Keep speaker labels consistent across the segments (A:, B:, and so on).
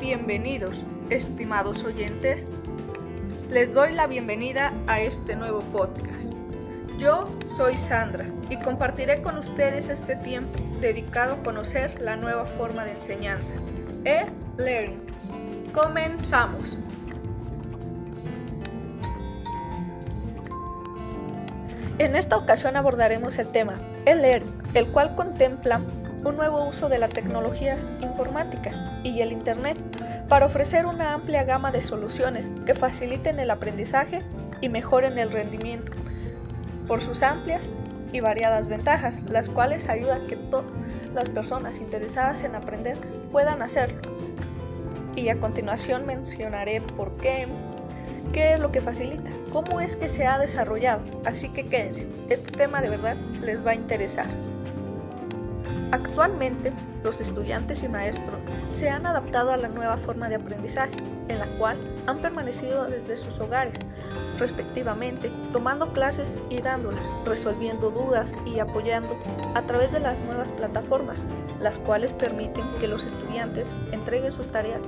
A: Bienvenidos, estimados oyentes. Les doy la bienvenida a este nuevo podcast. Yo soy Sandra y compartiré con ustedes este tiempo dedicado a conocer la nueva forma de enseñanza, e-learning. Comenzamos. En esta ocasión abordaremos el tema e-learning, el cual contempla un nuevo uso de la tecnología informática y el Internet para ofrecer una amplia gama de soluciones que faciliten el aprendizaje y mejoren el rendimiento por sus amplias y variadas ventajas, las cuales ayudan que todas las personas interesadas en aprender puedan hacerlo. Y a continuación mencionaré por qué, qué es lo que facilita, cómo es que se ha desarrollado, así que quédense, este tema de verdad les va a interesar. Actualmente, los estudiantes y maestros se han adaptado a la nueva forma de aprendizaje, en la cual han permanecido desde sus hogares, respectivamente, tomando clases y dándolas, resolviendo dudas y apoyando a través de las nuevas plataformas, las cuales permiten que los estudiantes entreguen sus tareas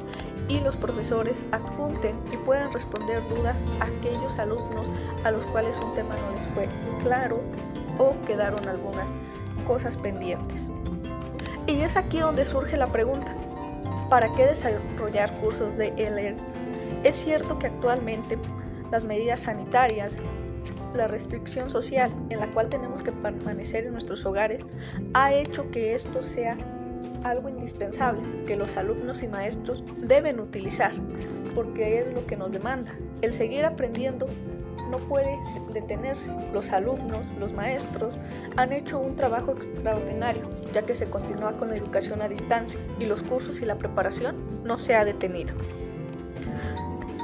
A: y los profesores adjunten y puedan responder dudas a aquellos alumnos a los cuales un tema no les fue claro o quedaron algunas cosas pendientes. Y es aquí donde surge la pregunta, ¿para qué desarrollar cursos de e Es cierto que actualmente las medidas sanitarias, la restricción social en la cual tenemos que permanecer en nuestros hogares, ha hecho que esto sea algo indispensable que los alumnos y maestros deben utilizar, porque es lo que nos demanda, el seguir aprendiendo no puede detenerse. Los alumnos, los maestros han hecho un trabajo extraordinario, ya que se continúa con la educación a distancia y los cursos y la preparación no se ha detenido.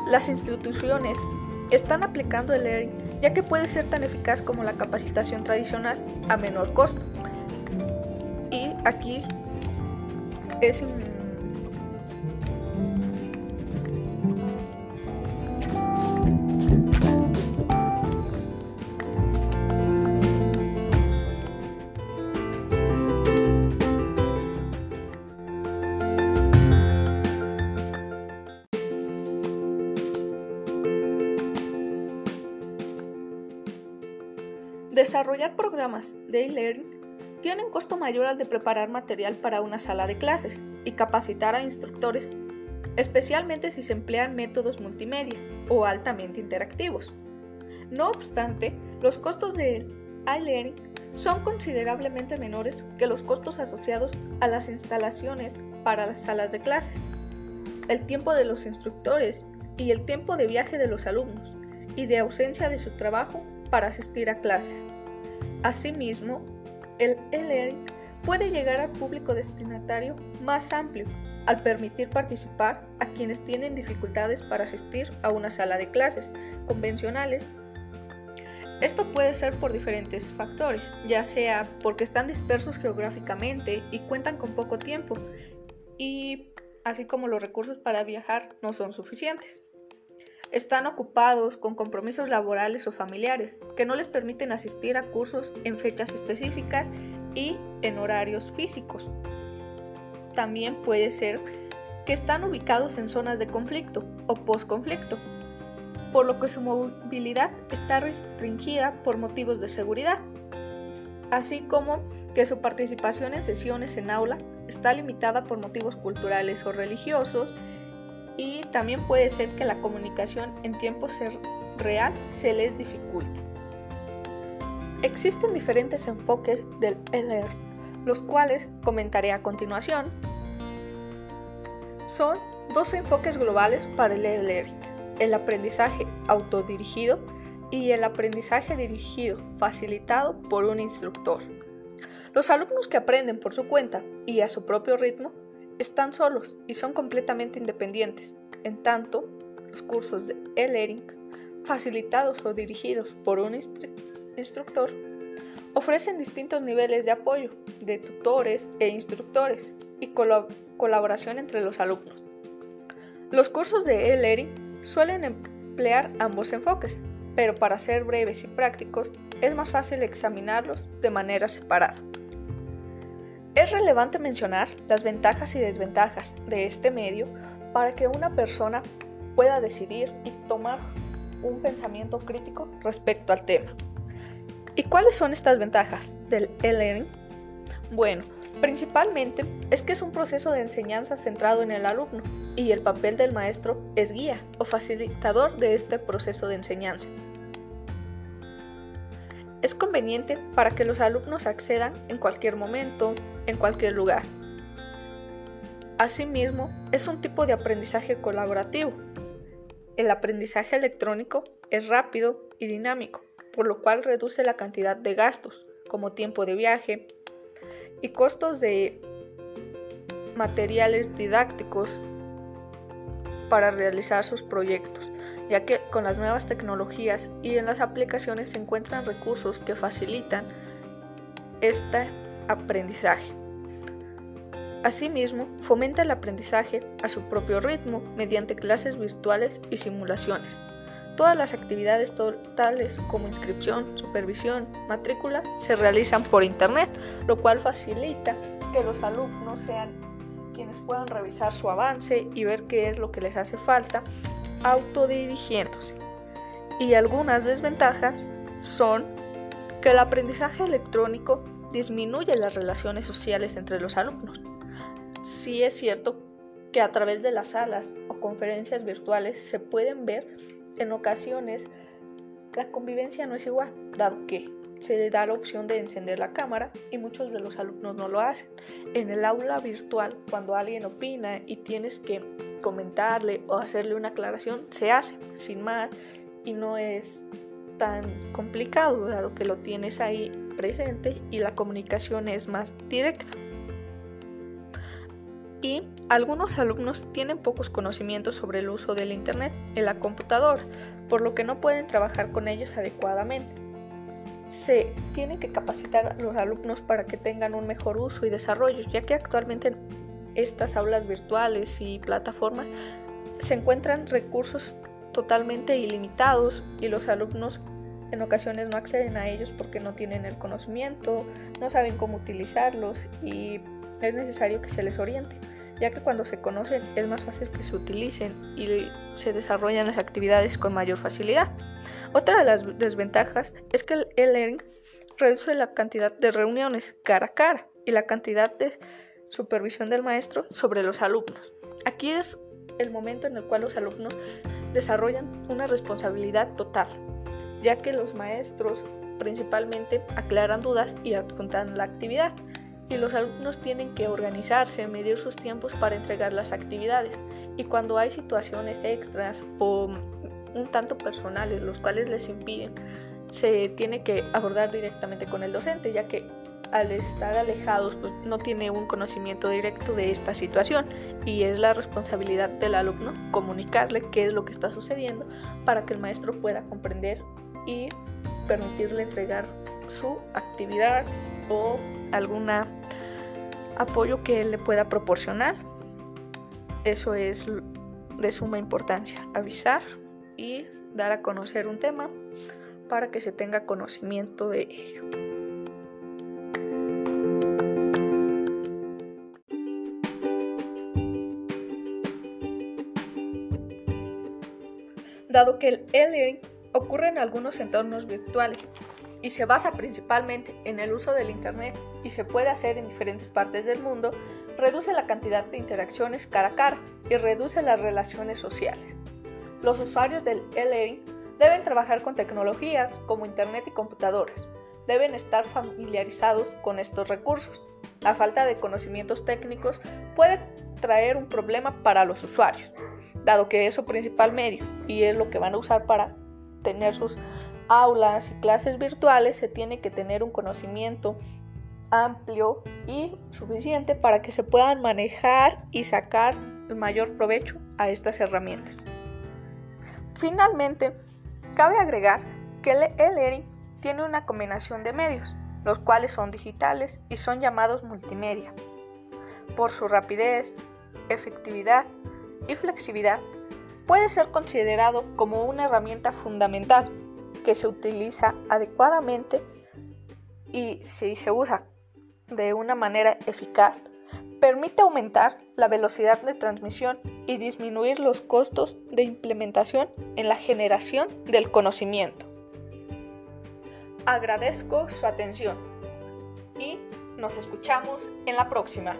A: Las instituciones están aplicando el learning ya que puede ser tan eficaz como la capacitación tradicional a menor costo. Y aquí es Desarrollar programas de e-learning tiene un costo mayor al de preparar material para una sala de clases y capacitar a instructores, especialmente si se emplean métodos multimedia o altamente interactivos. No obstante, los costos de e-learning son considerablemente menores que los costos asociados a las instalaciones para las salas de clases, el tiempo de los instructores y el tiempo de viaje de los alumnos y de ausencia de su trabajo para asistir a clases. Asimismo, el e-learning puede llegar al público destinatario más amplio al permitir participar a quienes tienen dificultades para asistir a una sala de clases convencionales. Esto puede ser por diferentes factores, ya sea porque están dispersos geográficamente y cuentan con poco tiempo, y así como los recursos para viajar no son suficientes están ocupados con compromisos laborales o familiares que no les permiten asistir a cursos en fechas específicas y en horarios físicos. También puede ser que están ubicados en zonas de conflicto o posconflicto, por lo que su movilidad está restringida por motivos de seguridad, así como que su participación en sesiones en aula está limitada por motivos culturales o religiosos y también puede ser que la comunicación en tiempo real se les dificulte. Existen diferentes enfoques del e los cuales comentaré a continuación. Son dos enfoques globales para el e-learning, el aprendizaje autodirigido y el aprendizaje dirigido, facilitado por un instructor. Los alumnos que aprenden por su cuenta y a su propio ritmo están solos y son completamente independientes. En tanto, los cursos de e-learning, facilitados o dirigidos por un instructor, ofrecen distintos niveles de apoyo de tutores e instructores y colaboración entre los alumnos. Los cursos de e-learning suelen emplear ambos enfoques, pero para ser breves y prácticos es más fácil examinarlos de manera separada. Es relevante mencionar las ventajas y desventajas de este medio para que una persona pueda decidir y tomar un pensamiento crítico respecto al tema. ¿Y cuáles son estas ventajas del e-learning? Bueno, principalmente es que es un proceso de enseñanza centrado en el alumno y el papel del maestro es guía o facilitador de este proceso de enseñanza. Es conveniente para que los alumnos accedan en cualquier momento, en cualquier lugar. Asimismo, es un tipo de aprendizaje colaborativo. El aprendizaje electrónico es rápido y dinámico, por lo cual reduce la cantidad de gastos, como tiempo de viaje y costos de materiales didácticos para realizar sus proyectos, ya que con las nuevas tecnologías y en las aplicaciones se encuentran recursos que facilitan este aprendizaje. Asimismo, fomenta el aprendizaje a su propio ritmo mediante clases virtuales y simulaciones. Todas las actividades totales como inscripción, supervisión, matrícula se realizan por Internet, lo cual facilita que los alumnos sean quienes puedan revisar su avance y ver qué es lo que les hace falta autodirigiéndose. Y algunas desventajas son que el aprendizaje electrónico disminuye las relaciones sociales entre los alumnos. Sí es cierto que a través de las salas o conferencias virtuales se pueden ver en ocasiones la convivencia no es igual, dado que se le da la opción de encender la cámara y muchos de los alumnos no lo hacen. En el aula virtual, cuando alguien opina y tienes que comentarle o hacerle una aclaración, se hace sin más y no es tan complicado, dado que lo tienes ahí presente y la comunicación es más directa. Y algunos alumnos tienen pocos conocimientos sobre el uso del Internet en la computadora, por lo que no pueden trabajar con ellos adecuadamente se tiene que capacitar a los alumnos para que tengan un mejor uso y desarrollo, ya que actualmente estas aulas virtuales y plataformas se encuentran recursos totalmente ilimitados y los alumnos en ocasiones no acceden a ellos porque no tienen el conocimiento, no saben cómo utilizarlos y es necesario que se les oriente, ya que cuando se conocen es más fácil que se utilicen y se desarrollan las actividades con mayor facilidad. Otra de las desventajas es que el e-learning reduce la cantidad de reuniones cara a cara y la cantidad de supervisión del maestro sobre los alumnos. Aquí es el momento en el cual los alumnos desarrollan una responsabilidad total, ya que los maestros principalmente aclaran dudas y adjuntan la actividad, y los alumnos tienen que organizarse, medir sus tiempos para entregar las actividades, y cuando hay situaciones extras o un tanto personales, los cuales les impiden, se tiene que abordar directamente con el docente, ya que al estar alejados pues, no tiene un conocimiento directo de esta situación y es la responsabilidad del alumno comunicarle qué es lo que está sucediendo para que el maestro pueda comprender y permitirle entregar su actividad o algún apoyo que él le pueda proporcionar. Eso es de suma importancia, avisar y dar a conocer un tema para que se tenga conocimiento de ello. Dado que el e-learning ocurre en algunos entornos virtuales y se basa principalmente en el uso del Internet y se puede hacer en diferentes partes del mundo, reduce la cantidad de interacciones cara a cara y reduce las relaciones sociales. Los usuarios del e-learning deben trabajar con tecnologías como Internet y computadoras. Deben estar familiarizados con estos recursos. La falta de conocimientos técnicos puede traer un problema para los usuarios, dado que es su principal medio y es lo que van a usar para tener sus aulas y clases virtuales, se tiene que tener un conocimiento amplio y suficiente para que se puedan manejar y sacar el mayor provecho a estas herramientas. Finalmente, cabe agregar que el e-learning tiene una combinación de medios, los cuales son digitales y son llamados multimedia. Por su rapidez, efectividad y flexibilidad, puede ser considerado como una herramienta fundamental que se utiliza adecuadamente y si se usa de una manera eficaz, permite aumentar la velocidad de transmisión y disminuir los costos de implementación en la generación del conocimiento. Agradezco su atención y nos escuchamos en la próxima.